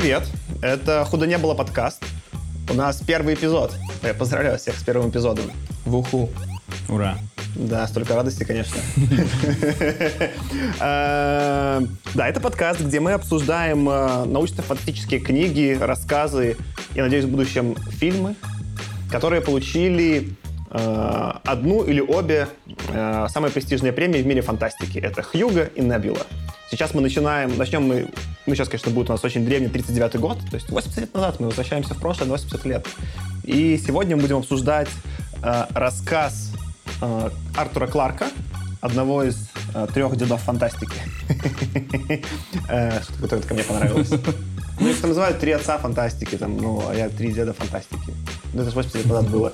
привет! Это «Худо не было» подкаст. У нас первый эпизод. Я поздравляю всех с первым эпизодом. В уху. Ура. Да, столько радости, конечно. Э, Да, это подкаст, где мы обсуждаем э, научно-фантастические книги, рассказы и, надеюсь, в будущем фильмы, которые получили э, одну или обе э, самые престижные премии в мире фантастики. Это Хьюга и Небюла. Сейчас мы начинаем, начнем мы, ну сейчас, конечно, будет у нас очень древний 39-й год, то есть 80 лет назад мы возвращаемся в прошлое на 80 лет. И сегодня мы будем обсуждать э, рассказ э, Артура Кларка, одного из э, трех дедов фантастики. Э, Что-то ко мне понравилось. Ну, их там называют три отца фантастики, там, ну, а я три деда фантастики. Ну, это же 80 лет назад было.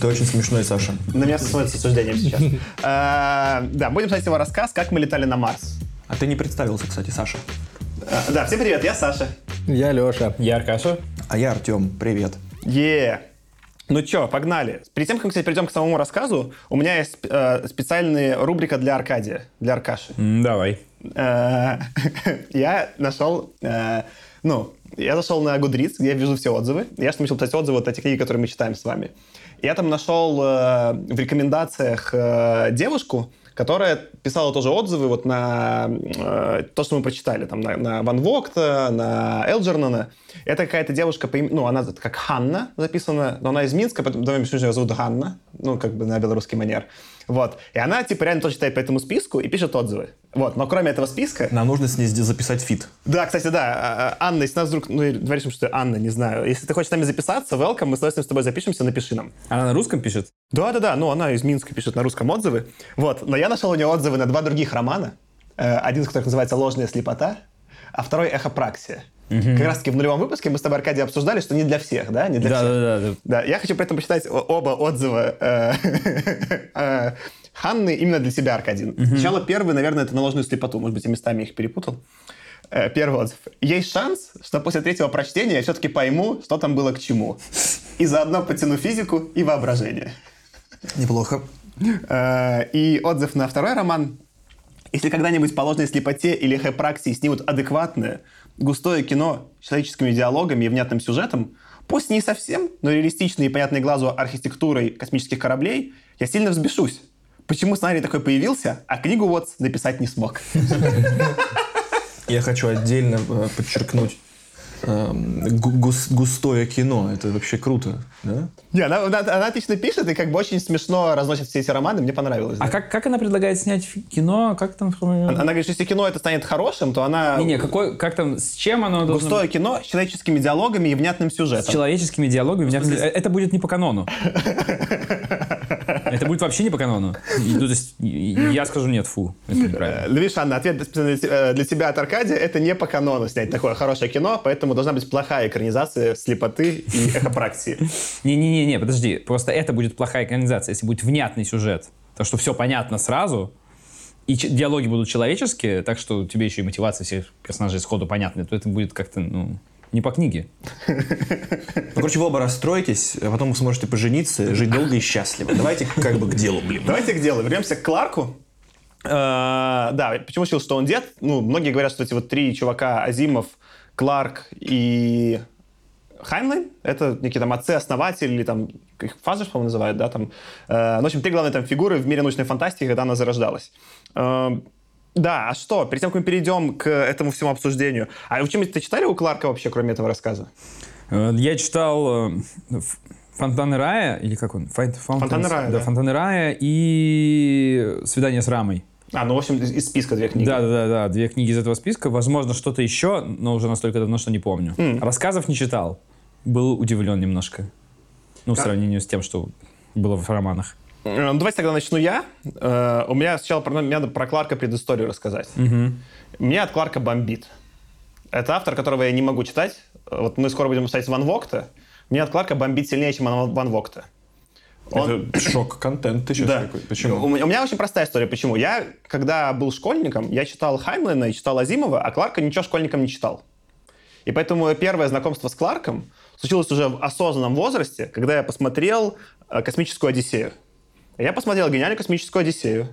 Ты очень смешной, Саша. На меня смотрят с осуждением сейчас. Э, Да, будем читать его рассказ «Как мы летали на Марс». А ты не представился, кстати, Саша. Э, Да, всем привет, я Саша. Я Леша. Я Аркаша. А я Артем. Привет. Е. Ну чё, погнали. Перед тем, как мы, кстати, перейдем к самому рассказу, у меня есть э, специальная рубрика для Аркадия, для Аркаши. Давай. Э, Я нашел, э, ну, я зашел на Goodreads, где я вижу все отзывы. Я что начал писать отзывы вот эти книги, которые мы читаем с вами. Я там нашел э, в рекомендациях девушку, которая писала тоже отзывы вот на э, то, что мы прочитали, там, на, на Ван Вогта, на Элджернона. Это какая-то девушка, по им- ну, она как Ханна записана, но она из Минска, поэтому давай ее зовут Ганна, ну, как бы на белорусский манер. Вот. И она, типа, реально тоже читает по этому списку и пишет отзывы. Вот. Но кроме этого списка... Нам нужно с ней записать feat. Да, кстати, да. а, а, Анна, если нас вдруг... Ну, говоришь, что Анна, не знаю. Если ты хочешь с нами записаться, welcome, мы с удовольствием с тобой запишемся, напиши нам. Она на русском пишет? Да-да-да, ну, она из Минска пишет на русском отзывы. Вот. Но я нашел у нее отзывы на два других романа. Э, Один из которых называется «Ложная слепота», а второй «Эхопраксия». Как раз-таки в нулевом выпуске мы с тобой, Аркадий, обсуждали, что не для всех, да? Не для всех. Да-да-да. Да, я хочу при этом почитать оба отзыва э, э, Ханны именно для себя, Аркадий. Сначала первый, наверное, это на ложную слепоту. Может быть, я местами их перепутал. Э, Первый отзыв. Есть шанс, что после третьего прочтения я все-таки пойму, что там было к чему. И заодно потяну физику и воображение. Неплохо. Э, И отзыв на второй роман. Если когда-нибудь по ложной слепоте или хэпраксии снимут адекватное, густое кино с человеческими диалогами и внятным сюжетом, пусть не совсем, но реалистичной и понятной глазу архитектурой космических кораблей, я сильно взбешусь. Почему сценарий такой появился, а книгу вот написать не смог? Я хочу отдельно э, подчеркнуть эм, гу- гус- густое кино. Это вообще круто, да? Не, она, она- она отлично пишет и как бы очень смешно разносит все эти романы, мне понравилось. А да. как, как она предлагает снять кино? Как там? Она, она говорит, что если кино это станет хорошим, то она... Не-не, какой, как там, с чем оно должно Густое кино с человеческими диалогами и внятным быть? С сюжетом. человеческими диалогами. внятно- Э, Это будет не по канону. Это будет вообще не по канону. И, ну, то есть, и- и я скажу нет, фу. Это неправильно. Э, Ну, видишь, Анна, ответ э, для тебя от Аркадия. Это не по канону снять такое хорошее кино, поэтому должна быть плохая экранизация слепоты и эхопраксии. Не-не-не, подожди. Просто это будет плохая экранизация, если будет внятный сюжет. То, что все понятно сразу, и диалоги будут человеческие, так что тебе еще и мотивация всех персонажей сходу понятны, то это будет как-то, ну, не по книге. Ну, короче, вы оба расстроитесь, а потом вы сможете пожениться, жить долго и счастливо. Давайте как бы к делу, блин. Давайте к делу. Вернемся к Кларку. Э, Да, почему решил, что он дед? Ну, многие говорят, что эти вот три чувака, Азимов, Кларк и Хайнлайн, это некие там отцы-основатели, или там, их father, по-моему, называют, да, там. Э, Ну, в общем, три главные там фигуры в мире научной фантастики, когда она зарождалась. Э, Да, а что? Перед тем, как мы перейдем к этому всему обсуждению. А вы чем-нибудь ты читали у Кларка вообще, кроме этого рассказа? Э, Я читал э, Фонтаны рая, или как он? Фонтаны рая, Да, да. Фонтаны рая и Свидание с Рамой. А, ну, в общем, из списка две книги. Да, да, да, две книги из этого списка. Возможно, что-то еще, но уже настолько давно, что не помню. Рассказов не читал. Был удивлен немножко. Ну, в Да. сравнении с тем, что было в романах. Э, Ну, давайте тогда начну я. Э, У меня сначала про, мне надо про Кларка предысторию рассказать. Меня от Кларка бомбит. Это автор, которого я не могу читать. Э, Вот мы скоро будем читать Ван Вогта. Меня от Кларка бомбит сильнее, чем Ван Вогта. Он- Это шок-контент ты сейчас Да. такой. У Почему? меня, у меня очень простая история. Почему? Я, когда был школьником, я читал Хайнлина и читал Азимова, а Кларка ничего школьником не читал. И поэтому первое знакомство с Кларком случилось уже в осознанном возрасте, когда я посмотрел э, «Космическую Одиссею». Я посмотрел гениальную «Космическую Одиссею»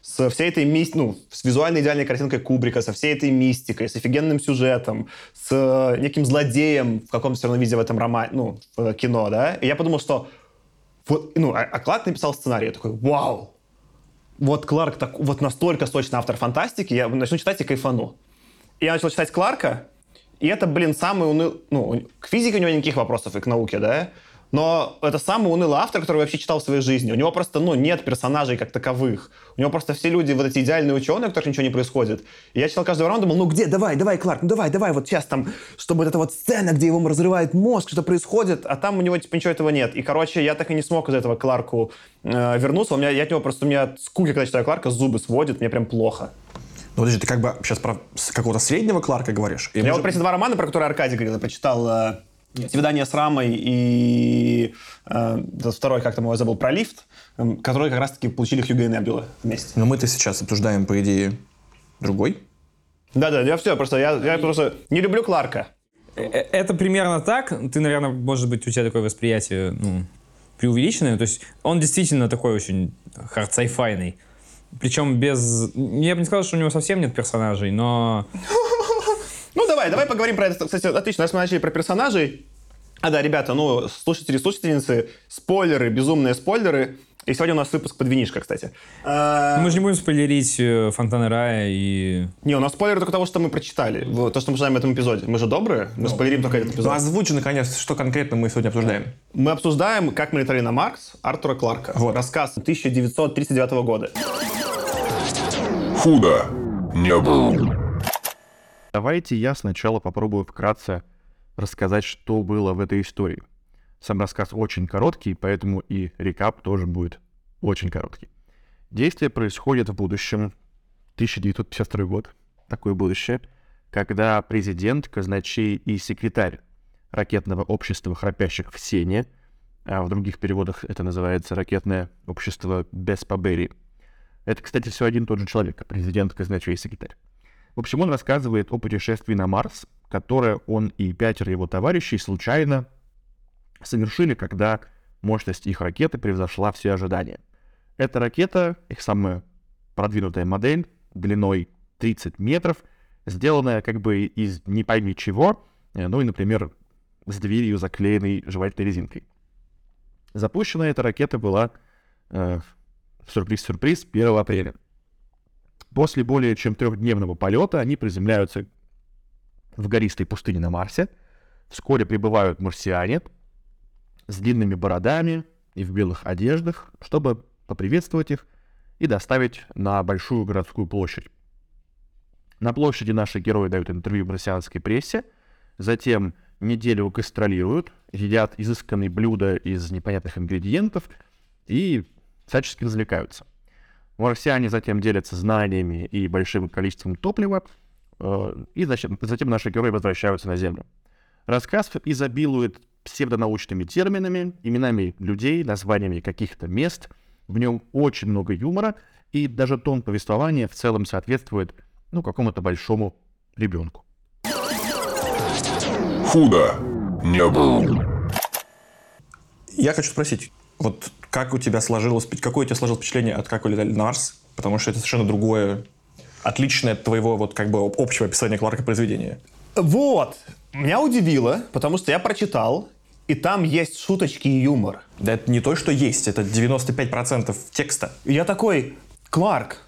с всей этой мистикой, ну, с визуально идеальной картинкой Кубрика, со всей этой мистикой, с офигенным сюжетом, с э, неким злодеем в каком-то все равно виде в этом романе, ну, в кино, да, и я подумал, что вот, ну, а, а Кларк написал сценарий, я такой, вау, вот Кларк так, вот настолько сочный автор фантастики, я начну читать и кайфану. И я начал читать Кларка, и это, блин, самый унылый... Ну, к физике у него никаких вопросов и к науке, да? Но это самый унылый автор, который вообще читал в своей жизни. У него просто, ну, нет персонажей как таковых. У него просто все люди вот эти идеальные ученые, у которых ничего не происходит. И я читал каждый раунд, думал, ну где, давай, давай, Кларк, ну давай, давай, вот сейчас там, чтобы вот эта вот сцена, где его разрывает мозг, что происходит, а там у него типа ничего этого нет. И, короче, я так и не смог из этого Кларку э, вернуться. У меня, я от него просто, у меня скуки, когда читаю Кларка, зубы сводит, мне прям плохо. Ну, подожди, ты как бы сейчас про какого-то среднего Кларка говоришь? я вот про эти два романа, про которые Аркадий говорил, я прочитал э, «Свидание с Рамой» и э, второй, как там его забыл, про лифт, э, которые как раз-таки получили Хьюго и Небьюла вместе. Но мы-то сейчас обсуждаем, по идее, другой. Да-да, я все, просто я, я просто не люблю Кларка. Э, э, это примерно так. Ты, наверное, может быть, у тебя такое восприятие ну, преувеличенное. То есть он действительно такой очень hard sci-fi йный. Причем без... Я бы не сказал, что у него совсем нет персонажей, но... Ну, давай, давай поговорим про это. Кстати, отлично, раз мы начали про персонажей. А, да, ребята, ну, слушатели, слушательницы, спойлеры, безумные спойлеры. И сегодня у нас выпуск под винишко, кстати. А... Мы же не будем спойлерить э, Фонтаны Рая и... Не, у нас спойлеры только того, что мы прочитали. То, что мы знаем в этом эпизоде. Мы же добрые, мы ну, спойлерим только этот эпизод. Ну, озвучи, наконец, что конкретно мы сегодня обсуждаем. Мы обсуждаем «Как мы летали на Марс» Артура Кларка. Вот. Рассказ 1939 года. Худо не было. Давайте я сначала попробую вкратце рассказать, что было в этой истории. Сам рассказ очень короткий, поэтому и рекап тоже будет очень короткий. Действие происходит в будущем, 1952 год, такое будущее, когда президент, казначей и секретарь ракетного общества храпящих в Сене, а в других переводах это называется ракетное общество Беспабери. Это, кстати, все один и тот же человек, президент, казначей и секретарь. В общем, он рассказывает о путешествии на Марс, которое он и пятеро его товарищей случайно совершили, когда мощность их ракеты превзошла все ожидания. Эта ракета, их самая продвинутая модель, длиной 30 метров, сделанная как бы из не пойми чего, э, ну и, например, с дверью, заклеенной жевательной резинкой. Запущена эта ракета была, э, сюрприз-сюрприз, 1 апреля. После более чем трехдневного полета они приземляются в гористой пустыне на Марсе. Вскоре прибывают марсиане с длинными бородами и в белых одеждах, чтобы поприветствовать их и доставить на большую городскую площадь. На площади наши герои дают интервью марсианской прессе, затем неделю гастролируют, едят изысканные блюда из непонятных ингредиентов и всячески развлекаются. Марсиане затем делятся знаниями и большим количеством топлива, э, и затем, затем наши герои возвращаются на Землю. Рассказ изобилует псевдонаучными терминами, именами людей, названиями каких-то мест. В нем очень много юмора, и даже тон повествования в целом соответствует ну, какому-то большому ребенку. Худо не было. Я хочу спросить, вот как у тебя сложилось, какое у тебя сложилось впечатление от «Как улетали на Марс»? Потому что это совершенно другое, отличное от твоего вот как бы общего описания Кларка произведения. Вот. Меня удивило, потому что я прочитал, и там есть шуточки и юмор. Да это не то, что есть, это 95% текста. И я такой, Кларк,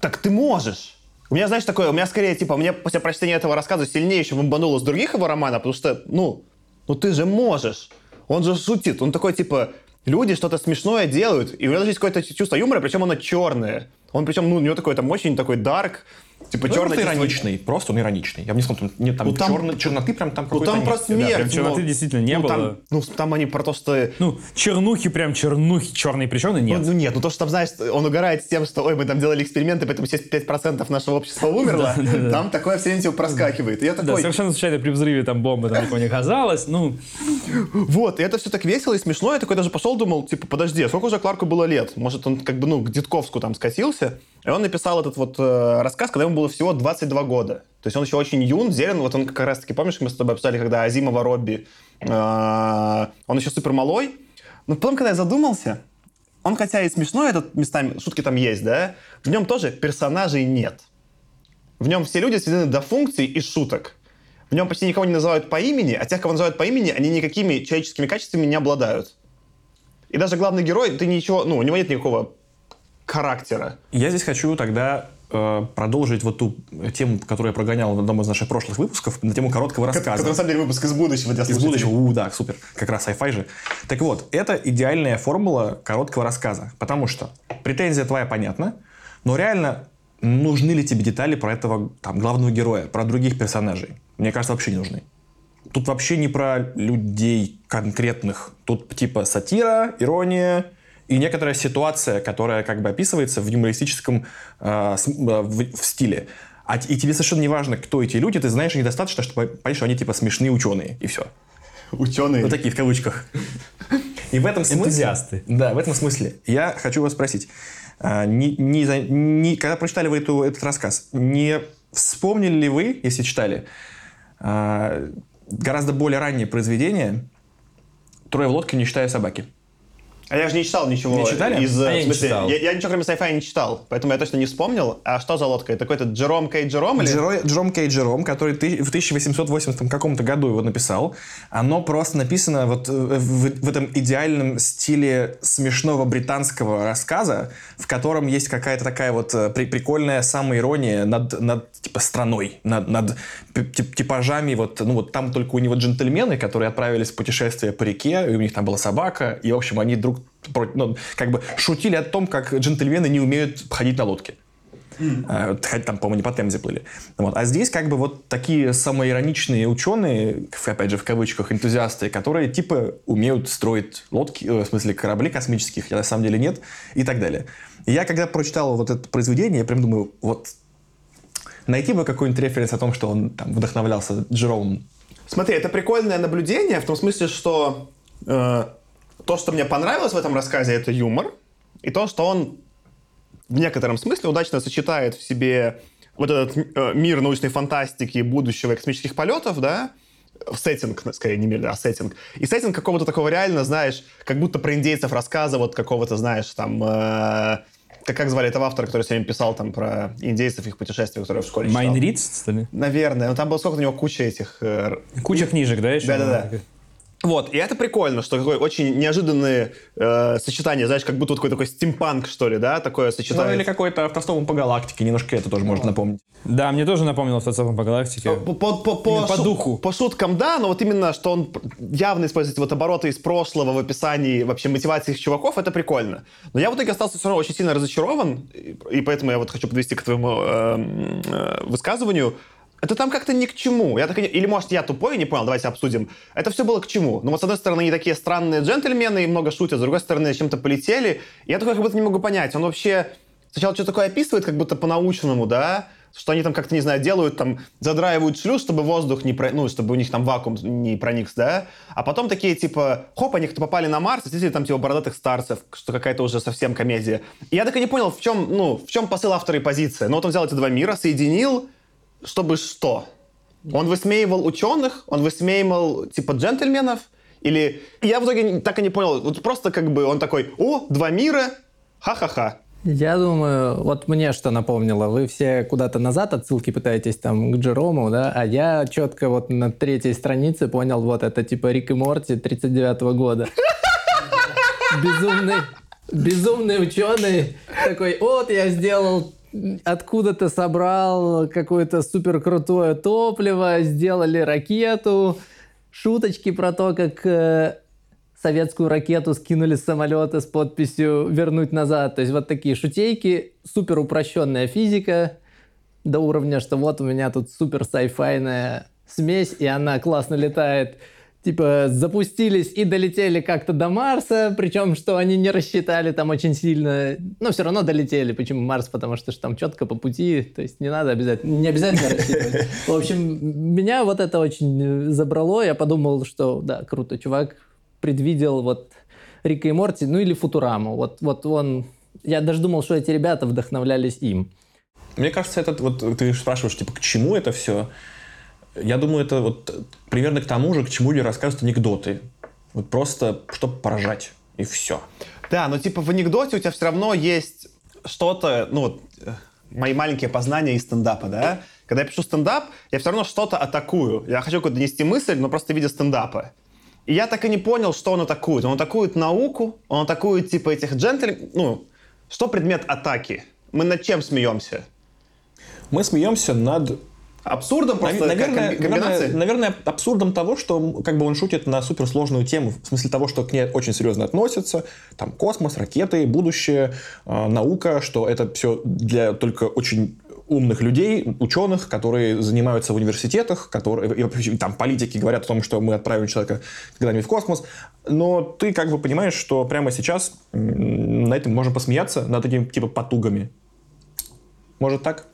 так ты можешь. У меня, знаешь, такое, у меня скорее, типа, мне после прочтения этого рассказа сильнее еще бомбануло с других его романов, потому что, ну, ну ты же можешь. Он же шутит. Он такой, типа, люди что-то смешное делают, и у него даже есть какое-то чувство юмора, причем оно черное. Он причем, ну, у него такой там очень такой дарк, Типа ну, черный ироничный, просто он ироничный. Я бы не сказал, там, нет там, ну, там черно, черноты прям там ну, какой-то Ну там про смерть. Да, прям черноты ну, действительно не ну, было. Там, ну там они про то, что... Ну чернухи прям чернухи, черные причины нет. Ну, ну нет, ну то, что там, знаешь, он угорает с тем, что, ой, мы там делали эксперименты, поэтому 75% нашего общества умерло. Там такое все время проскакивает. Я такой... Да, совершенно случайно при взрыве там бомбы там никого не оказалось. Ну... Вот, и это все так весело и смешно. Я такой даже пошел, думал, типа, подожди, а сколько уже Кларку было лет? Может, он как бы, ну, к Дедковску там скатился? И он написал этот вот э, рассказ, когда ему было всего 22 года. То есть он еще очень юн, зелен. Вот он как раз-таки, помнишь, мы с тобой обсуждали, когда Азимова Робби, э, он еще супер малой. Но потом, когда я задумался, он хотя и смешной, этот местами, шутки там есть, да, в нем тоже персонажей нет. В нем все люди сведены до функций и шуток. В нем почти никого не называют по имени, а тех, кого называют по имени, они никакими человеческими качествами не обладают. И даже главный герой, ты ничего, ну, у него нет никакого характера. Я здесь хочу тогда продолжить вот ту тему, которую я прогонял в одном из наших прошлых выпусков, на тему короткого рассказа. Это на самом деле выпуск из будущего для Из будущего, у, да, супер, как раз sci-fi же. Так вот, это идеальная формула короткого рассказа, потому что претензия твоя понятна, но реально нужны ли тебе детали про этого там, главного героя, про других персонажей? Мне кажется, вообще не нужны. Тут вообще не про людей конкретных. Тут типа сатира, ирония и некоторая ситуация, которая как бы описывается в юмористическом э, э, в, в стиле. А, и тебе совершенно не важно, кто эти люди, ты знаешь их достаточно, чтобы понять, что они типа смешные ученые, и все. Ученые. Ну, такие в кавычках. И в этом смысле... Энтузиасты. Да, в этом смысле. Я хочу вас спросить. а, не- не не- когда прочитали вы эту- этот рассказ, не вспомнили ли вы, если читали, а, гораздо более раннее произведение «Трое в лодке, не считая собаки»? А я же не читал ничего. Не читали? Из, А в я не смысле, читал. Я, я ничего кроме sci-fi не читал, поэтому я точно не вспомнил. А что за лодка? Это какой-то Джером Кей Джером? Или... Джеро- Джером Кей Джером, который ты- в 1880 каком-то году его написал, оно просто написано вот э, в, в этом идеальном стиле смешного британского рассказа, в котором есть какая-то такая вот э, при- прикольная самоирония над, над типа страной, над, над тип- типажами. Вот, ну вот там только у него джентльмены, которые отправились в путешествие по реке, и у них там была собака, и, в общем, они друг ну, как бы шутили о том, как джентльмены не умеют ходить на лодке. А, вот, хотя там, по-моему, не по Темзе плыли. Вот. А здесь как бы вот такие самоироничные ученые, опять же, в кавычках, энтузиасты, которые типа умеют строить лодки, э, в смысле корабли космических, я на самом деле нет, и так далее. И я когда прочитал вот это произведение, я прям думаю, вот найти бы какой-нибудь референс о том, что он там вдохновлялся Джеромом. Смотри, это прикольное наблюдение в том смысле, что э, то, что мне понравилось в этом рассказе, это юмор, и то, что он в некотором смысле удачно сочетает в себе вот этот э, мир научной фантастики, будущего космических полетов, да, в сеттинг, скорее не мир, а сеттинг. И сеттинг какого-то такого реально, знаешь, как будто про индейцев рассказа, вот какого-то, знаешь, там... э, как, как звали этого автора, который сегодня писал там про индейцев, их путешествия, которые в школе? Майн Рид, что ли? Наверное. Ну, там было сколько у него куча этих э, Куча книжек, да, еще? Да-да-да. Вот, и это прикольно, что какое очень неожиданное э, сочетание, знаешь, как будто вот какой-то такой стимпанк, что ли, да, такое Ну, сочетание. или какой-то автостопом по галактике, немножко это тоже можно напомнить. Да, мне тоже напомнило автостопом по галактике. По, по, по, по по шу- духу. По шуткам, да, но вот именно, что он явно использует вот обороты из прошлого в описании вообще мотивации их чуваков, это прикольно. Но я в итоге остался все равно очень сильно разочарован, и, и поэтому я вот хочу подвести к твоему э, э, высказыванию. Это там как-то ни к чему. Я так не- Или, может, я тупой, не понял, давайте обсудим. Это все было к чему? Ну, вот, с одной стороны, они такие странные джентльмены и много шутят, с другой стороны, чем-то полетели. Я такой как будто не могу понять. Он вообще сначала что-то такое описывает, как будто по-научному, да? Что они там как-то, не знаю, делают, там, задраивают шлюз, чтобы воздух не, про... ну, чтобы у них там вакуум не проник, да? А потом такие, типа, хоп, они как-то попали на Марс, встретили там, типа, бородатых старцев, что какая-то уже совсем комедия. И я так и не понял, в чем, ну, в чем посыл автора и позиция. Ну, вот он взял эти два мира, соединил, чтобы что? Он высмеивал ученых, он высмеивал, типа, джентльменов, или... Я в итоге так и не понял, вот просто как бы он такой, о, два мира, ха-ха-ха. Я думаю, вот мне что напомнило, вы все куда-то назад отсылки пытаетесь там к Джерому, да, а я четко вот на третьей странице понял, вот это типа Рик и Морти 39 года. Безумный, безумный ученый такой, вот я сделал откуда-то собрал какое-то супер крутое топливо, сделали ракету, шуточки про то, как э, советскую ракету скинули с самолета с подписью «вернуть назад». То есть вот такие шутейки, супер упрощенная физика до уровня, что вот у меня тут супер сайфайная смесь, и она классно летает. Типа запустились и долетели как-то до Марса, причем что они не рассчитали там очень сильно, но все равно долетели. Почему Марс? Потому что ж там четко по пути, то есть не надо обязательно, не обязательно рассчитывать. В общем, меня вот это очень э, забрало, я подумал, что да, круто, чувак предвидел вот Рика и Морти, ну или Футураму. Вот, вот он... Я даже думал, что эти ребята вдохновлялись им. Мне кажется, этот вот ты спрашиваешь, типа, к чему это все? Я думаю, это вот примерно к тому же, к чему люди рассказывают анекдоты. Вот просто, чтобы поражать. И все. Да, но типа в анекдоте у тебя все равно есть что-то, ну вот, э, мои маленькие познания из стендапа, да? Когда я пишу стендап, я все равно что-то атакую. Я хочу какую-то донести мысль, но просто в виде стендапа. И я так и не понял, что он атакует. Он атакует науку, он атакует типа этих джентльменов. Ну, что предмет атаки? Мы над чем смеемся? Мы смеемся над Абсурдом просто наверное, наверное, наверное, абсурдом того, что как бы он шутит на суперсложную тему, в смысле того, что к ней очень серьезно относятся, там космос, ракеты, будущее, э, наука, что это все для только очень умных людей, ученых, которые занимаются в университетах, которые и там политики говорят о том, что мы отправим человека когда-нибудь в космос, но ты как бы понимаешь, что прямо сейчас на этом можно посмеяться над этими типа потугами. Может так?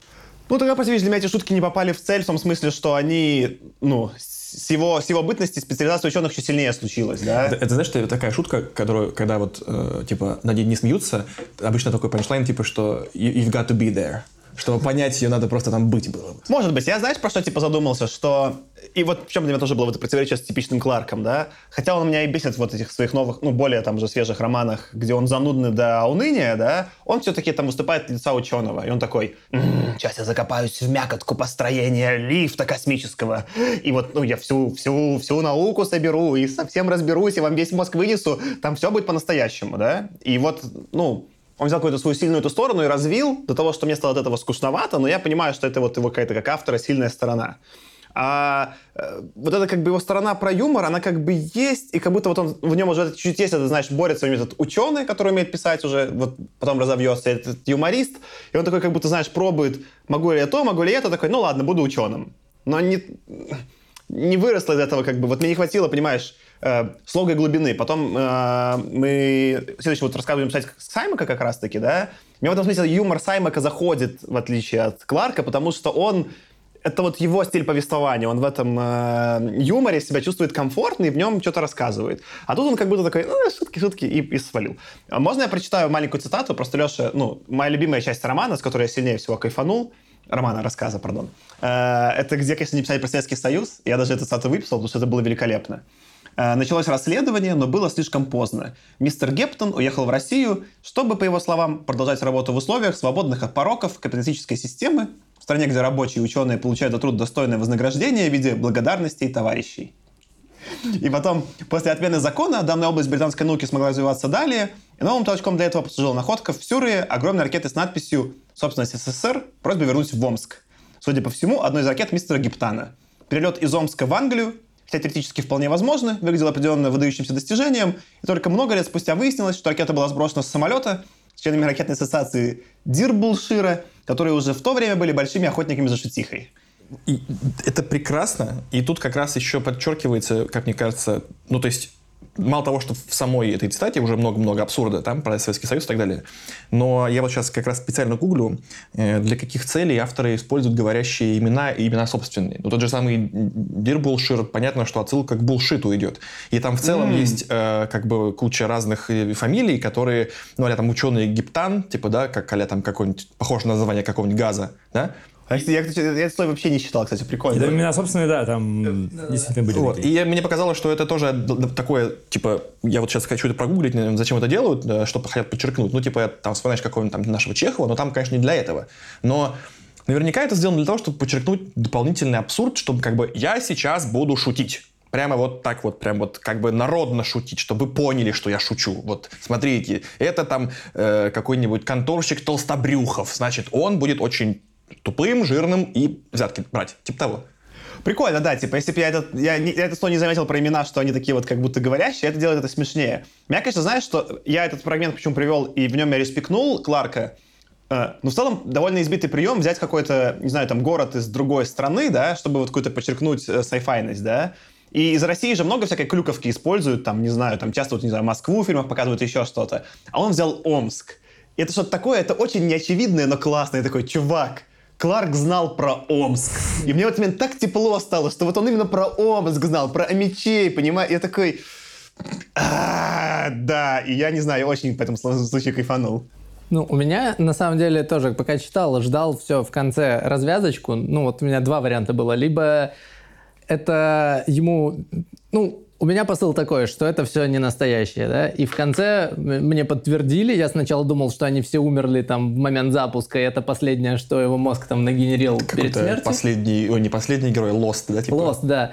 Ну, тогда, по для меня эти шутки не попали в цель, в том смысле, что они, ну, с его, с его бытности специализация ученых еще сильнее случилась, да? Это, это, знаешь, это такая шутка, которую, когда вот, э, типа, над ней не смеются, обычно такой панчлайн, типа, что you- you've got to be there. Чтобы понять ее, надо просто там быть было. Может быть. Я, знаешь, про что, типа, задумался, что... И вот в чем для меня тоже было это противоречие с типичным Кларком, да? Хотя он меня и бесит вот этих своих новых, ну, более там уже свежих романах, где он занудный до уныния, да? Он все-таки там выступает лица ученого. И он такой, «М, сейчас я закопаюсь в мякотку построения лифта космического. И вот, ну, я всю, всю, всю науку соберу и совсем разберусь, и вам весь мозг вынесу. Там все будет по-настоящему, да? И вот, ну, он взял какую-то свою сильную эту сторону и развил до того, что мне стало от этого скучновато, но я понимаю, что это вот его какая-то как автора сильная сторона. А э, вот эта как бы его сторона про юмор, она как бы есть, и как будто вот он в нем уже чуть-чуть есть, это, знаешь, борется с ним этот ученый, который умеет писать уже, вот потом разовьется, этот юморист, и он такой как будто, знаешь, пробует, могу ли я то, могу ли я это, такой, ну ладно, буду ученым. Но не, не выросло из этого как бы, вот мне не хватило, понимаешь, э, слога глубины. Потом э, мы следующий вот рассказ будем писать Саймака как раз-таки, да? Мне в этом смысле юмор Саймака заходит, в отличие от Кларка, потому что он это вот его стиль повествования. Он в этом э, юморе себя чувствует комфортно и в нем что-то рассказывает. А тут он как будто такой, ну, шутки, шутки, и, и свалил. А Можно я прочитаю маленькую цитату? Просто, Леша, ну, моя любимая часть романа, с которой я сильнее всего кайфанул, романа, рассказа, пардон. Э, это где, конечно, не писали про Советский Союз. Я даже эту цитату выписал, потому что это было великолепно. Э, Началось расследование, но было слишком поздно. Мистер Гептон уехал в Россию, чтобы, по его словам, продолжать работу в условиях, свободных от пороков капиталистической системы, в стране, где рабочие и ученые получают за труд достойное вознаграждение в виде благодарностей товарищей. И потом, после отмены закона, данная область британской науки смогла развиваться далее, и новым толчком для этого послужила находка в Сюрре огромной ракеты с надписью «Собственность СССР. Просьба вернуть в Омск». Судя по всему, одной из ракет мистера Гептана. Перелет из Омска в Англию, хотя теоретически вполне возможно, выглядел определенно выдающимся достижением, и только много лет спустя выяснилось, что ракета была сброшена с самолета с членами ракетной ассоциации Дирбулшира, которые уже в то время были большими охотниками за шутихой. И это прекрасно. И тут как раз еще подчеркивается, как мне кажется, ну, то есть, мало того, что в самой этой цитате уже много-много абсурда там про Советский Союз и так далее, но я вот сейчас как раз специально гуглю, э, для каких целей авторы используют говорящие имена и имена собственные. Ну, тот же самый Дирбулшир, понятно, что отсылка к булшиту идет. И там в целом есть э, как бы куча разных э, фамилий, которые, ну, а там ученый Гиптан, типа, да, как а там какой-нибудь, похоже на название какого-нибудь газа, да, А если- я, кстати, я это слово вообще не читал, кстати, прикольно. Это имена собственные, да, там действительно были Вот. такие. И я- мне показалось, что это тоже такое, типа, я вот сейчас хочу это прогуглить, зачем это делают, что хотят подчеркнуть. Ну, типа, там вспоминаешь какого-нибудь там нашего Чехова, но там, конечно, не для этого. Но наверняка это сделано для того, чтобы подчеркнуть дополнительный абсурд, чтобы как бы я сейчас буду шутить. Прямо вот так вот, прям вот как бы народно шутить, чтобы вы поняли, что я шучу. Вот, смотрите, это там э, какой-нибудь конторщик Толстобрюхов. Значит, он будет очень тупым, жирным и взятки брать. Типа того. Прикольно, да, типа, если бы я, этот, я, я это слово не заметил про имена, что они такие вот как будто говорящие, это делает это смешнее. Меня, конечно, знаешь, что я этот фрагмент почему привел, и в нем я респекнул Кларка, э, ну, в целом, довольно избитый прием взять какой-то, не знаю, там, город из другой страны, да, чтобы вот какую-то подчеркнуть э, сайфайность, да. И из России же много всякой клюковки используют, там, не знаю, там часто, вот, не знаю, Москву в фильмах показывают, еще что-то. А он взял Омск. И это что-то такое, это очень неочевидное, но классное. Такой, чувак, Кларк знал про Омск. И мне в этот момент так тепло стало, что вот он именно про Омск знал, про Амичей, понимаешь? Я такой, «А, да, и я не знаю, очень по этому случаю кайфанул. Ну, у меня, на самом деле, тоже, пока читал, ждал все в конце развязочку. Ну, вот у меня два варианта было. Либо это ему... Ну, у меня посыл такой, что это все не настоящее, да, и в конце мне подтвердили, я сначала думал, что они все умерли там в момент запуска, и это последнее, что его мозг там нагенерил перед Какой-то смертью. последний, ой, не последний герой, Lost, да, типа? Lost, да.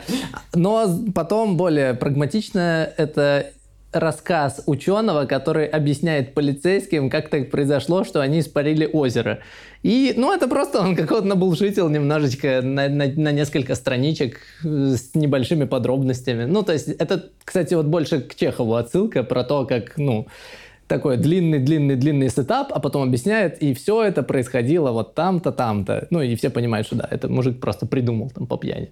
Но потом более прагматично это рассказ ученого, который объясняет полицейским, как так произошло, что они испарили озеро. И, ну, это просто он какого-то набулшитил немножечко на, на- на несколько страничек э, с небольшими подробностями. Ну, то есть, это, кстати, вот больше к Чехову отсылка про то, как, ну, такой длинный-длинный-длинный сетап, а потом объясняет, и все это происходило вот там-то, там-то. Ну, и все понимают, что да, это мужик просто придумал там по пьяни.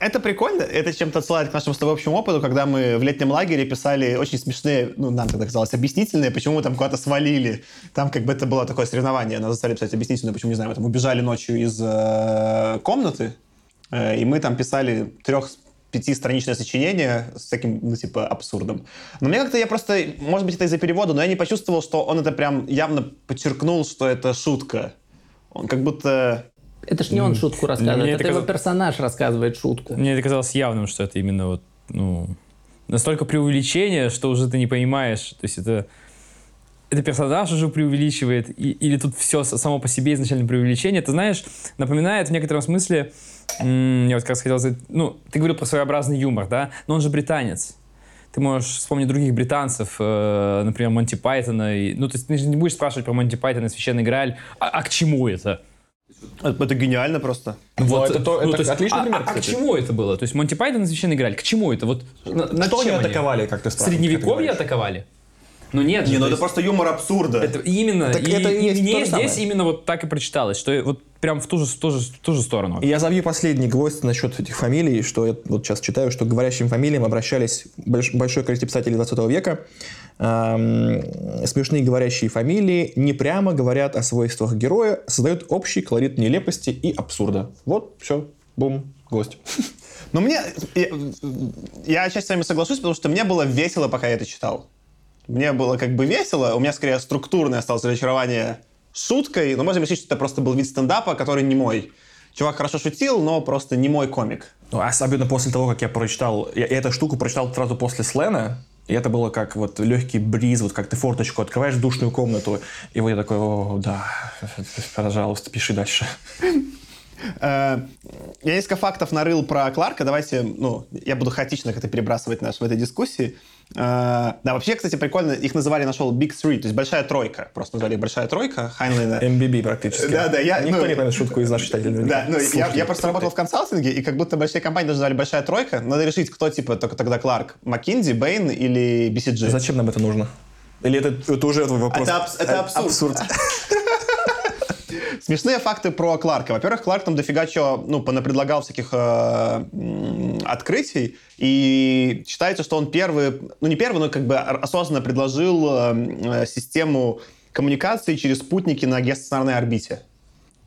Это прикольно, это чем-то отсылает к нашему с тобой общему опыту, когда мы в летнем лагере писали очень смешные, ну, нам тогда казалось, объяснительные, почему мы там куда-то свалили. Там как бы это было такое соревнование, нас заставили писать объяснительную, почему, не знаю, мы там убежали ночью из э, комнаты, э, и мы там писали трех пятистраничное сочинение с таким, ну, типа, абсурдом. Но мне как-то, я просто, может быть, это из-за перевода, но я не почувствовал, что он это прям явно подчеркнул, что это шутка. Он как будто... Это ж не он шутку рассказывает, мне это, это его казалось- персонаж рассказывает шутку. Мне это казалось явным, что это именно вот, ну, настолько преувеличение, что уже ты не понимаешь. То есть это, это персонаж уже преувеличивает, и- или тут все само по себе изначально преувеличение. Ты знаешь, напоминает в некотором смысле, я вот как раз хотел сказать, ну, ты говорил про своеобразный юмор, да, но он же британец. Ты можешь вспомнить других британцев, э, например, Монти Пайтона. И, ну, то есть ты же не будешь спрашивать про Монти Пайтона и Священный Грааль, а, а к чему это? Это, это гениально просто. Ну, это то- ну, это то есть, отличный а- пример, а- а к чему это было? То есть Монти Пайтон и Священный Грааль, к чему это? Вот на- над Что они атаковали, как ты спрашиваешь? Средневековье атаковали? Ну нет, Не, ну то это есть просто юмор абсурда. это именно. Так и, это и есть мне то же здесь именно вот так и прочиталось, что вот прям в ту же, ту же, ту же сторону. И я забью последний гвоздь насчет этих фамилий, что я вот сейчас читаю, что к говорящим фамилиям обращались больш- большое количество писателей 20 века. Эм, смешные говорящие фамилии не прямо говорят о свойствах героя, создают общий колорит нелепости и абсурда. Вот, все, бум, гвоздь. Но мне... Я, я отчасти с вами соглашусь, потому что мне было весело, пока я это читал. Мне было как бы весело. У меня скорее структурное осталось разочарование шуткой. Но можно решить, что это просто был вид стендапа, который не мой. Чувак хорошо шутил, но просто не мой комик. Ну, особенно после того, как я прочитал, я, я эту штуку прочитал сразу после слена, и это было как вот легкий бриз, вот как ты форточку открываешь в душную комнату, и вот я такой, о, да, пожалуйста, пиши дальше. Э, Я несколько фактов нарыл про Кларка. Давайте, ну, я буду хаотично как-то перебрасывать наш в этой дискуссии. Э, Да, вообще, кстати, прикольно, их называли, нашел Big Three, то есть большая тройка. Просто назвали большая тройка Хайнлайна. MBB практически. Да, да, я- Никто ну, не поймет шутку из наших читателей. Да, ну, я, я просто работал в консалтинге, и как будто большие компании даже называли большая тройка. Надо решить, кто типа только тогда Кларк. McKinsey, Bain или BCG. Зачем нам это нужно? Или это, это уже твой вопрос? Это абс- это А- абсурд. Смешные факты про Кларка. Во-первых, Кларк там дофига чего, ну, понапредлагал всяких э, открытий, и считается, что он первый, ну, не первый, но как бы осознанно предложил э, э, систему коммуникации через спутники на геостационарной орбите.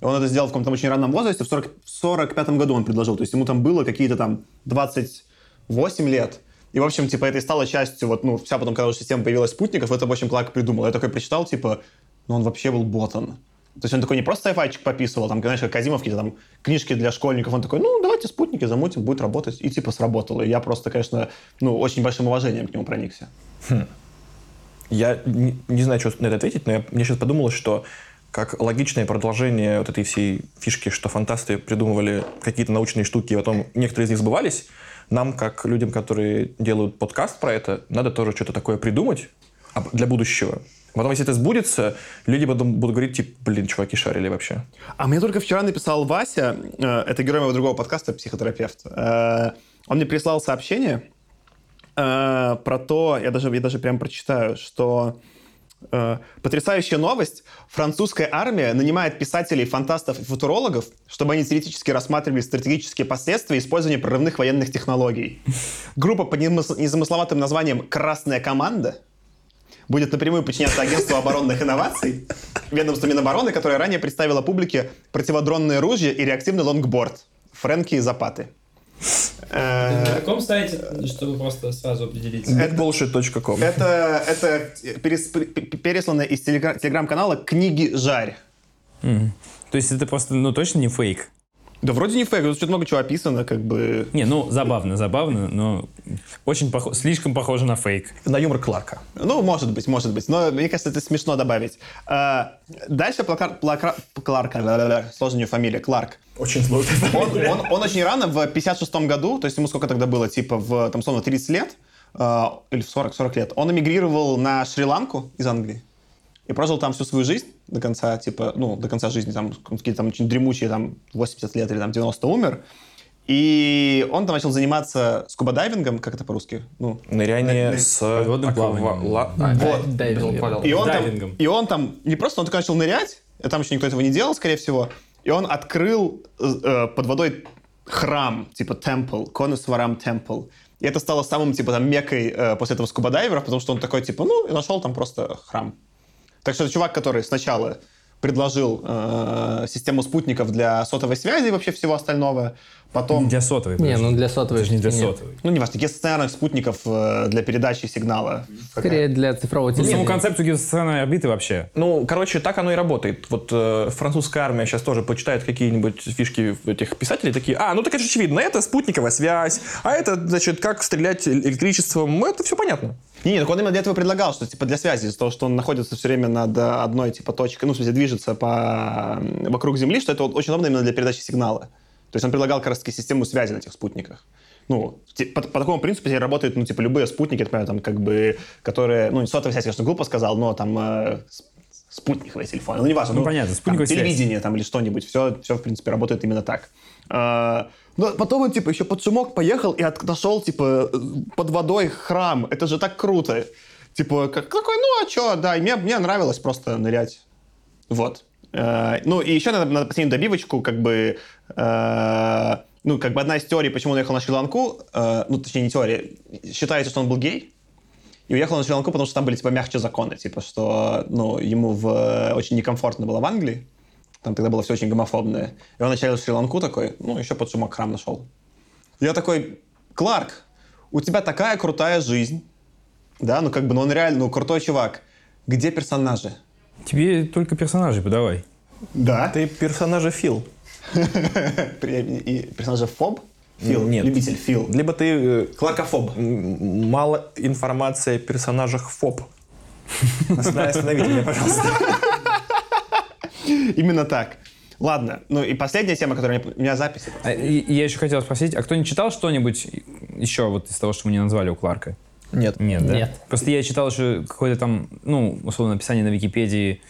Он это сделал в каком-то очень раннем возрасте, в 40 в 45 году он предложил, то есть ему там было какие-то там 28 лет. И, в общем, типа, это и стало частью, вот, ну, вся потом, когда система появилась спутников, это, в общем, Кларк придумал. Я такой прочитал, типа, ну, он вообще был ботан. То есть он такой не просто сайфайчик пописывал, там, знаешь, как Казимов, какие-то там книжки для школьников, он такой, ну, давайте спутники замутим, будет работать. И, типа, сработало. И я просто, конечно, ну, очень большим уважением к нему проникся. Я не, не знаю, что на это ответить, но я, мне сейчас подумалось, что как логичное продолжение вот этой всей фишки, что фантасты придумывали какие-то научные штуки, и потом некоторые из них сбывались, нам, как людям, которые делают подкаст про это, надо тоже что-то такое придумать а, для будущего. Потом, если это сбудется, люди потом будут говорить, типа, блин, чуваки шарили вообще. А мне только вчера написал Вася, э, это герой моего другого подкаста, психотерапевт. Э, Он мне прислал сообщение э, про то, я даже, я даже прям прочитаю, что потрясающая новость. Французская армия нанимает писателей, фантастов и футурологов, чтобы они теоретически рассматривали стратегические последствия использования прорывных военных технологий. Группа под незамысловатым названием «Красная команда» будет напрямую подчиняться агентству оборонных инноваций, ведомству Минобороны, которое ранее представило публике противодронные ружья и реактивный лонгборд. Фрэнки Запаты. Э, На каком сайте, чтобы просто сразу определиться? Bigbullshit.com. Это, это перес- п- п- переслано из телегра- телеграм-канала «Книги Жарь». То есть это просто, ну, точно не фейк. Да вроде не фейк, тут что-то много чего описано, как бы... Не, ну, забавно, забавно, но очень пох- слишком похоже на фейк. На юмор Кларка. Ну, может быть, может быть. Но мне кажется, это смешно добавить. А, дальше Плакар, Плакра- Кларк, ла-ла-ла, сложная у него фамилия, Кларк. Очень сложно. Он, он- он очень рано, в 56 году, то есть ему сколько тогда было, типа в, там, словно 30 лет, а, или в 40-40 лет, он эмигрировал на Шри-Ланку из Англии и прожил там всю свою жизнь до конца, типа, ну, до конца жизни, там, какие-то там очень дремучие, там, 80 лет или там 90 умер. И он там начал заниматься скуба-дайвингом, как это по-русски? Ну, Ныряние с... Подводным плаванием. А, Вот. И он, там, Дайвингом. и он там, не просто он только начал нырять, а там еще никто этого не делал, скорее всего, и он открыл э, под водой храм, типа темпл, Конусварам темпл. И это стало самым, типа, там, мекой э, после этого скубадайверов, потому что он такой, типа, ну, и нашел там просто храм. Так что это чувак, который сначала предложил э, систему спутников для сотовой связи и вообще всего остального, потом... Для сотовой. Не, ну для сотовой Это же не для нет. сотовой. Ну, неважно, геостационарных спутников э, для передачи сигнала. Скорее для цифрового Ну, саму телевидения. концепцию геостационарной орбиты вообще. Ну, короче, так оно и работает. Вот э, французская армия сейчас тоже почитает какие-нибудь фишки этих писателей, такие, а, ну так это же очевидно, это спутниковая связь, а это, значит, как стрелять электричеством, это все понятно. Не, не, так он именно для этого предлагал, что типа для связи, из-за того, что он находится все время над э, одной типа точкой, ну, в смысле, движется по, вокруг Земли, что это вот очень удобно именно для передачи сигнала. То есть он предлагал как раз таки систему связи на этих спутниках. Ну, по, по такому принципу теперь работают, ну, типа, любые спутники, например, там, как бы, которые, ну, не сотовая связь, конечно, глупо сказал, но там э, спутниковые телефоны, ну, неважно. Ну, понятно, там, спутниковая связь. телевидение там или что-нибудь, все, все, в принципе, работает именно так. А, но потом он, типа, еще под шумок поехал и от- нашел, типа, под водой храм. Это же так круто. Типа, как такой, ну, а что, да, и мне, мне нравилось просто нырять. Вот. Э, ну, и еще надо, надо последнюю добивочку, как бы, э, ну, как бы одна из теорий, почему он уехал на Шри-Ланку, э, ну, точнее, не теория, считается, что он был гей, и уехал на Шри-Ланку, потому что там были, типа, мягче законы, типа, что, ну, ему в, очень некомфортно было в Англии, там тогда было все очень гомофобное. И он начал в Шри-Ланку такой, ну, еще под шумок храм нашел. Я такой, Кларк, у тебя такая крутая жизнь, да, ну, как бы, ну, он реально, ну, крутой чувак. Где персонажи? Тебе только персонажей подавай. Да. Ты персонажа Фил. И персонажа Фоб? Фил, Нет. любитель Фил. Либо ты... э, Кларкофоб. м, Мало информации о персонажах ФОП. Остановите меня, пожалуйста. Именно так. Ладно, ну и последняя тема, которая у меня- у меня записи. А, Я еще хотел спросить, а кто-нибудь читал что-нибудь еще вот из того, что мы не назвали у Кларка? Нет. Нет, да? Нет. Просто я читал еще какое-то там, ну, условно, описание на Википедии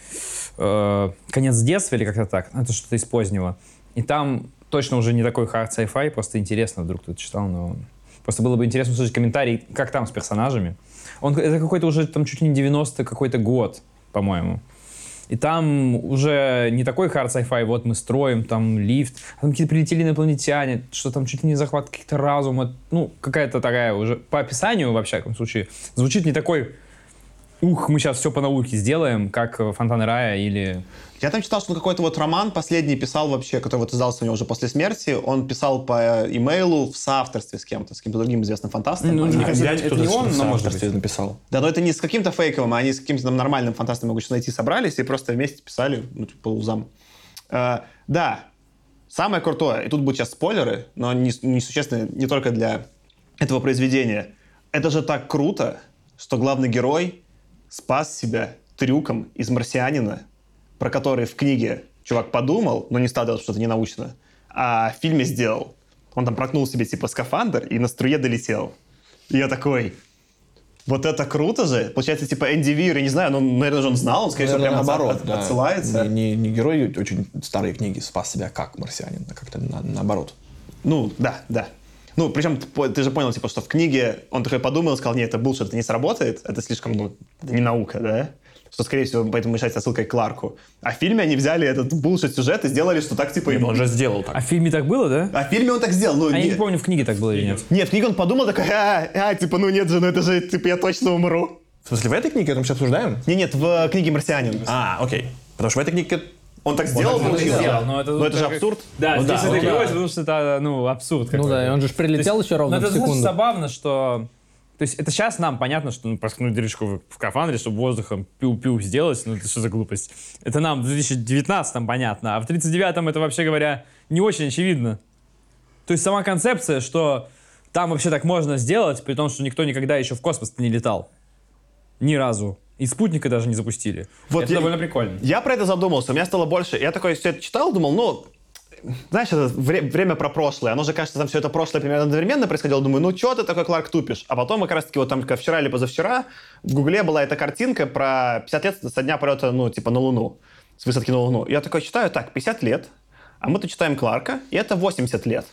э, «Конец детства» или как-то так. Это что-то из позднего. И там точно уже не такой хард sci-fi, просто интересно, вдруг кто-то читал, но... Просто было бы интересно услышать комментарий, как там с персонажами. Он, это какой-то уже там чуть ли не 90 какой-то год, по-моему. И там уже не такой хард sci-fi, вот мы строим там лифт, а там какие-то прилетели инопланетяне, что там чуть ли не захват каких-то разума, ну, какая-то такая уже, по описанию, во всяком случае, звучит не такой, ух, мы сейчас все по науке сделаем, как Фонтаны рая или... Я там читал, что он какой-то вот роман последний писал вообще, который вот издался у него уже после смерти. Он писал по имейлу в соавторстве с кем-то, с каким-то другим известным фантастом. Ну, Они- не- Взять это кто-то, не он, может авторстве быть. написал. Да, но это не с каким-то фейковым, а они с каким-то там нормальным фантастом могу сейчас найти, собрались и просто вместе писали, ну, типа, по узам. Э, да, самое крутое, и тут будут сейчас спойлеры, но не, несущественные не только для этого произведения. Это же так круто, что главный герой спас себя трюком из «Марсианина», про который в книге чувак подумал, но не стал делать что-то ненаучно, а в фильме сделал. Он там прокнул себе типа скафандр и на струе долетел. И я такой, вот это круто же. Получается, типа, Энди Вир, я не знаю, ну, наверное, же он знал, он, скорее всего, прямо наоборот, от- да. отсылается. Не, не- не герой очень старой книги спас себя как марсианин, а как-то на- наоборот. Ну, да, да. Ну, причем ты, же понял, типа, что в книге он такой подумал и сказал, нет, это булшит, это не сработает, это слишком, ну, это не наука, да? Что, скорее всего, поэтому мешать отсылкой к Кларку. А в фильме они взяли этот булшит сюжет и сделали, что так, типа, ему... он же сделал так. А в фильме так было, да? А в фильме он так сделал, ну, А я не- не помню, в книге так было или нет. Нет, в книге он подумал такой, а, а, типа, ну нет же, ну это же, типа, я точно умру. В смысле, в этой книге это мы сейчас обсуждаем? Не, нет, в книге «Марсианин». А, окей. Потому что в этой книге... Он так сделал, Он получилось. сделал, но это, Но это же как- абсурд. Да, Ну здесь да, это герой, потому что это, ну, абсурд Ну да, и он же прилетел еще ровно Но в это знаешь, секунду. забавно, что... То есть это сейчас нам понятно, что ну, проскнуть дырочку в, скафандре, чтобы воздухом пиу-пиу сделать, ну это что за глупость? Это нам в 2019 понятно, а в 39-м это, вообще говоря, не очень очевидно. То есть сама концепция, что там вообще так можно сделать, при том, что никто никогда еще в космос не летал. Ни разу. И спутника даже не запустили. Вот это я- довольно прикольно. Я про это задумался, у меня стало больше. Я такой все это читал, думал, ну, знаешь, это вре- время про прошлое. Оно же, кажется, там все это прошлое примерно одновременно происходило. Думаю, ну, что ты такой, Кларк, тупишь? А потом как раз-таки вот там как вчера или позавчера в Гугле была эта картинка про 50 лет со дня полета, ну, типа, на Луну. С высадки на Луну. Я такой читаю, так, 50 лет, а мы тут читаем Кларка, и это 80 лет.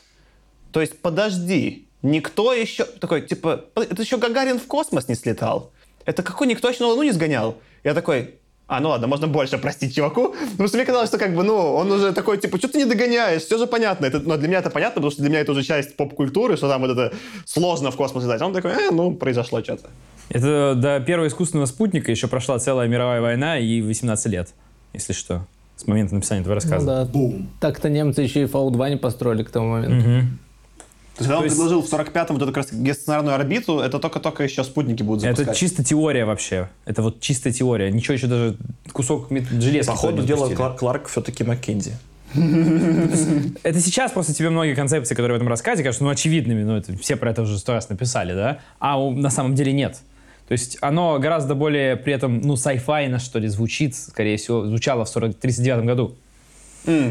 То есть, подожди, никто еще... Такой, типа, это еще Гагарин в космос не слетал. Это какой никто еще на Луну не сгонял. Я такой, а, ну ладно, можно больше простить чуваку, потому что мне казалось, что как бы, ну, он уже такой, типа, что ты не догоняешь, все же понятно. Это, но для меня это понятно, потому что для меня это уже часть поп-культуры, что там вот это сложно в космос летать. А Он такой, э, ну, произошло что-то. Это до первого искусственного спутника еще прошла целая мировая война и 18 лет, если что, с момента написания этого Ну рассказа. да. Так-то немцы еще и Фау-2 не построили к тому моменту. То есть, когда он есть- предложил в 45-м вот эту как раз геостационарную орбиту, это только-только еще спутники будут запускать. Это чисто теория вообще. Это вот чистая теория. Ничего еще даже кусок железки По ходу дела Кларк все-таки Маккензи. Это сейчас просто тебе многие концепции, которые в этом рассказе, кажутся ну, очевидными, ну, это, все про это уже сто раз написали, да? А у- на самом деле нет. То есть оно гораздо более при этом, ну, сайфайно, что ли, звучит, скорее всего, звучало в 40 39 году,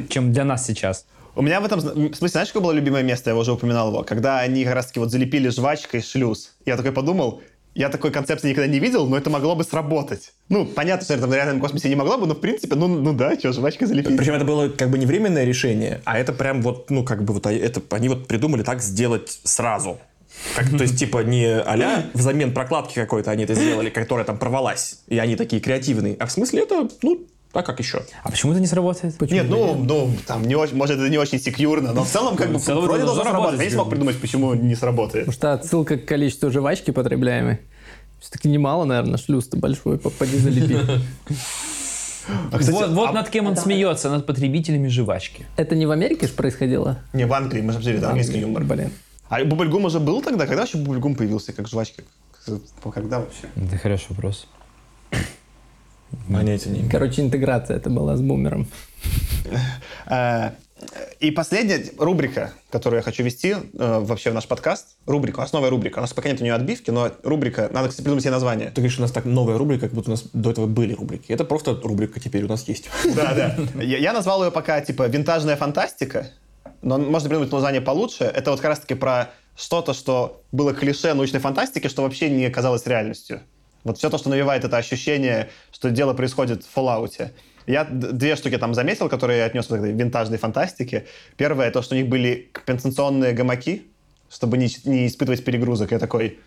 чем для нас сейчас. У меня в этом, в смысле, знаешь, какое было любимое место, я уже упоминал его, когда они как раз-таки вот залепили жвачкой шлюз. Я такой подумал, я такой концепции никогда не видел, но это могло бы сработать. Ну, понятно, что это в реальном космосе не могло бы, но в принципе, ну, ну да, что, жвачкой залепили. Причем это было как бы не временное решение, а это прям вот, ну, как бы вот а- это, они вот придумали так сделать сразу. Как, то есть, типа, не а взамен прокладки какой-то они это сделали, которая там порвалась, и они такие креативные. А в смысле это, ну, а как еще? А почему это не сработает? Нет, ну, ну, там, не очень, может, это не очень секьюрно, но в целом, как бы, вроде должно сработать. Я не смог придумать, почему не сработает. Потому что отсылка к количеству жвачки потребляемой. Все-таки немало, наверное, шлюз-то большой, попади залепить. А, кстати, вот вот а- над кем он смеется, над потребителями жвачки. Это не в Америке же происходило? Не, в Англии, мы же обсудили, это английский юмор. Блин. А Бубльгум уже был тогда? Когда вообще Бубльгум появился, как жвачка? Когда вообще? Это хороший вопрос. Понятия не имею. Короче, интеграция это была с бумером. Э, И последняя рубрика, которую я хочу вести э, вообще в наш подкаст. Рубрика, новая рубрика. У нас пока нет у нее отбивки, но рубрика, надо, кстати, придумать себе название. Ты говоришь, у нас так новая рубрика, как будто у нас до этого были рубрики. Это просто рубрика теперь у нас есть. Да, да. Я, назвал ее пока, типа, винтажная фантастика, но можно придумать название получше. Это вот как раз-таки про что-то, что было клише научной фантастики, что вообще не оказалось реальностью. Вот все то, что навевает это ощущение, что дело происходит в Fallout. Я две штуки там заметил, которые я отнес к винтажной фантастике. Первое, то, что у них были компенсационные гамаки, чтобы не, не испытывать перегрузок. Я такой,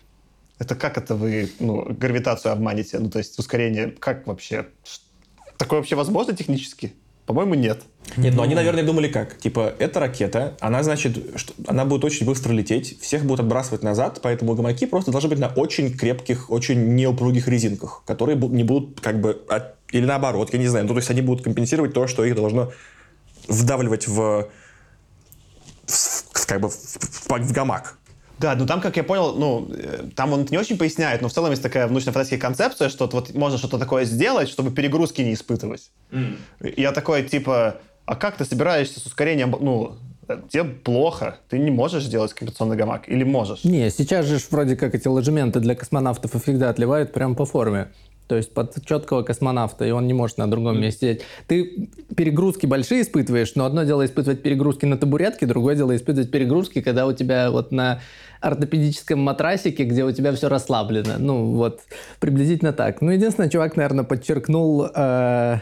это как это вы ну, гравитацию обманете? Ну, то есть ускорение, как вообще? Такое вообще возможно технически? По-моему, нет. Нет, ну они, наверное, думали как. Типа, эта ракета, она, значит, что, она будет очень быстро лететь, всех будут отбрасывать назад, поэтому гамаки просто должны быть на очень крепких, очень неупругих резинках, которые не будут как бы... от- или наоборот, я не знаю. Ну, то есть они будут компенсировать то, что их должно вдавливать в- в- как бы в, в- в гамак. Да, ну там, как я понял, ну, э, там он это не очень поясняет, но в целом есть такая научно-фантастическая концепция, что вот можно что-то такое сделать, чтобы перегрузки не испытывать. И Я такой, типа, а как ты собираешься с ускорением, ну, э, тебе плохо, ты не можешь сделать компенсационный гамак, или можешь? Не, сейчас же вроде как эти ложементы для космонавтов и всегда отливают прямо по форме. То есть под четкого космонавта, и он не может на другом месте сидеть. Ты перегрузки большие испытываешь, но одно дело испытывать перегрузки на табуретке, другое дело испытывать перегрузки, когда у тебя вот на ортопедическом матрасике, где у тебя все расслаблено. Ну, вот, приблизительно так. Ну, единственное, чувак, наверное, подчеркнул э,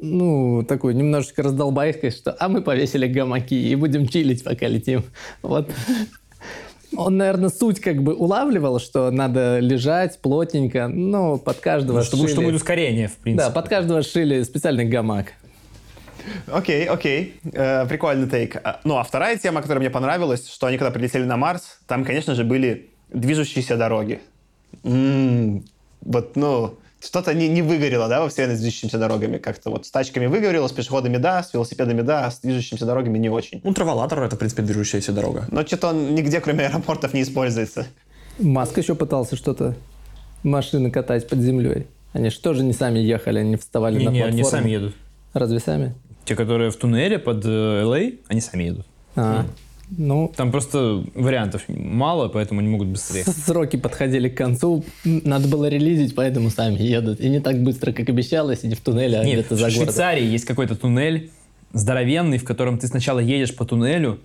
ну, такой немножечко раздолбайкой, что а мы повесили гамаки и будем чилить, пока летим. Вот. Он, наверное, суть как бы улавливал, что надо лежать плотненько, но под каждого Чтобы, сшили- чтобы ускорение, в принципе. Да, под каждого сшили специальный гамак. Окей, окей, Э, прикольный тейк. А, Ну, а вторая тема, которая мне понравилась, что они когда прилетели на Марс, там, конечно же, были движущиеся дороги. М, вот, ну, что-то не, не выгорело, да, во вселенной с движущимися дорогами. Как-то вот с тачками выгорело, с пешеходами да, с велосипедами да, а с движущимися дорогами не очень. Ну, траволатор — это, в принципе, движущаяся дорога. Но что-то он нигде, кроме аэропортов, не используется. Маск еще пытался что-то машины катать под землей. Они же тоже не сами ехали, они вставали Не, на не, платформу. они сами едут. Разве сами? Те, которые в туннеле под э, LA, они сами едут. А, Ну, Там просто вариантов мало, поэтому они могут быстрее. сроки подходили к концу, надо было релизить, поэтому сами едут. И не так быстро, как обещалось, и не в туннеле, а Нет, где-то в за городом. Швейцарии есть какой-то туннель здоровенный, в котором ты сначала едешь по туннелю,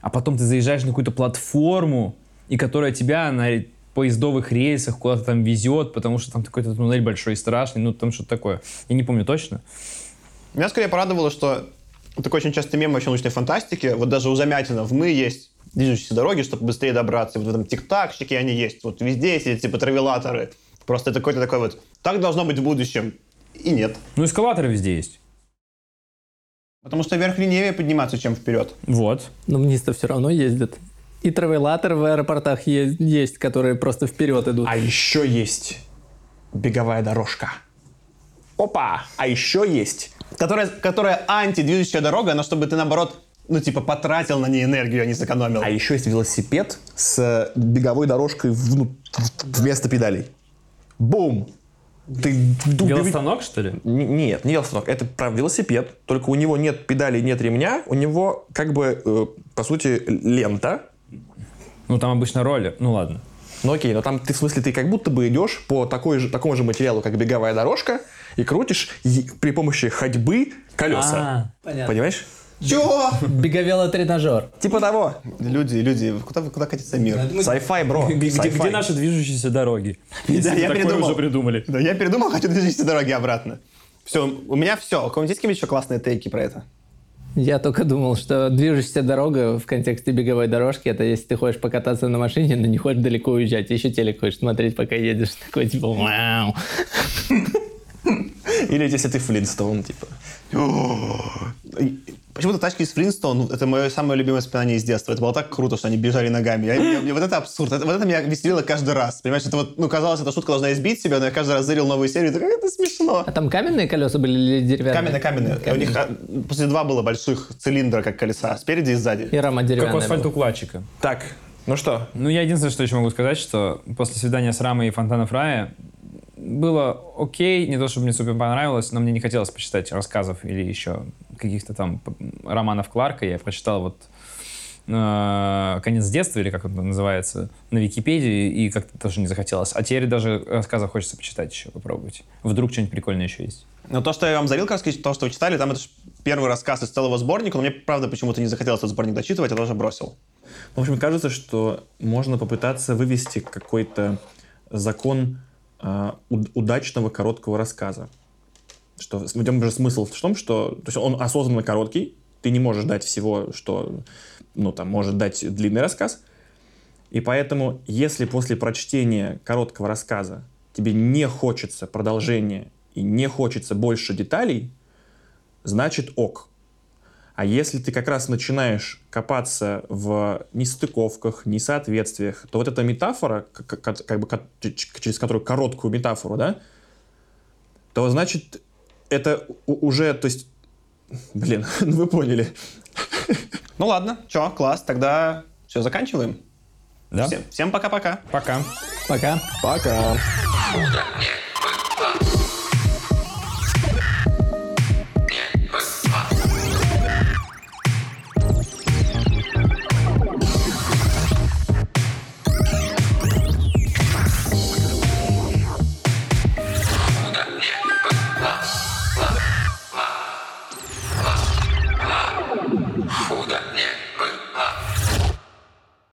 а потом ты заезжаешь на какую-то платформу, и которая тебя на поездовых рельсах куда-то там везет, потому что там какой-то туннель большой и страшный, ну там что-то такое. Я не помню точно. Меня скорее порадовало, что такой очень частый мем вообще научной фантастики. Вот даже у Замятина в «Мы» есть движущиеся дороги, чтобы быстрее добраться. Вот в этом тик-такщике они есть. Вот везде есть эти типа травелаторы. Просто это какой-то такой вот... Так должно быть в будущем. И нет. Ну, эскалаторы везде есть. Потому что вверх линейнее подниматься, чем вперед. Вот. Но вниз-то все равно ездят. И травелаторы в аэропортах е- есть, которые просто вперед идут. А еще есть беговая дорожка. Опа! А еще есть Которая, которая антидвижущая дорога, но чтобы ты, наоборот, ну, типа, потратил на ней энергию, а не сэкономил. А еще есть велосипед с беговой дорожкой вну- вместо педалей. Бум! Ты Велостанок, что ли? Н- Нет, не велостанок. Это про велосипед. Только у него нет педалей, нет ремня. У него, как бы, э, по сути, лента. Ну, там обычно роли. Ну, ладно. Ну окей, но там ты, в смысле, ты как будто бы идешь по такой же, такому же материалу, как беговая дорожка, и крутишь при помощи ходьбы колеса. А, понятно. Понимаешь? Чего? Беговелотренажер. Типа того. Люди, люди, куда, куда катится мир? Sci-fi, бро. Где, где наши движущиеся дороги? Да, я такое передумал. уже придумали. Да, я передумал, хочу движущиеся дороги обратно. Все, у меня все. У кого-нибудь есть какие-нибудь еще классные тейки про это? Я только думал, что движущаяся дорога в контексте беговой дорожки, это если ты хочешь покататься на машине, но не хочешь далеко уезжать, еще телек хочешь смотреть, пока едешь, такой типа вау. Или если ты Флинстоун, типа. Почему-то тачки из Флинстон, это мое самое любимое воспоминание из детства. Это было так круто, что они бежали ногами. Я- я- я- вот это абсурд. Это, вот это меня веселило каждый раз. Понимаешь, это вот, ну, казалось, эта шутка должна избить себя, но я каждый раз зырил новую серию, и такой, это смешно. А там каменные колеса были или деревянные? Каменные, каменные. У них а, после два было больших цилиндра, как колеса, спереди и сзади. И рама Как деревянная у асфальт была. укладчика. Так, ну что? Ну, я единственное, что еще могу сказать, что после свидания с Рамой и Фонтанов Рая было окей, не то чтобы мне супер понравилось, но мне не хотелось почитать рассказов или еще каких-то там романов Кларка. Я прочитал вот э, «Конец детства», или как это называется, на Википедии, и как-то тоже не захотелось. А теперь даже рассказов хочется почитать еще, попробовать. Вдруг что-нибудь прикольное еще есть. Но то, что я вам завил, как раз, то, что вы читали, там это ж первый рассказ из целого сборника, но мне, правда, почему-то не захотелось этот сборник дочитывать, я тоже бросил. В общем, кажется, что можно попытаться вывести какой-то закон а, уд- удачного короткого рассказа. Что в этом же смысл в том, что то есть он осознанно короткий, ты не можешь дать всего, что ну, там, может дать длинный рассказ. И поэтому, если после прочтения короткого рассказа тебе не хочется продолжения и не хочется больше деталей, значит ок. А если ты как раз начинаешь копаться в нестыковках, несоответствиях, то вот эта метафора, как, как- как бы, через которую короткую метафору, да, то значит это уже, то есть, блин, ну вы поняли. Ну ладно, чё, класс, тогда все, заканчиваем. Да? Всем, всем пока-пока. Пока. Пока. Пока. Удальняй.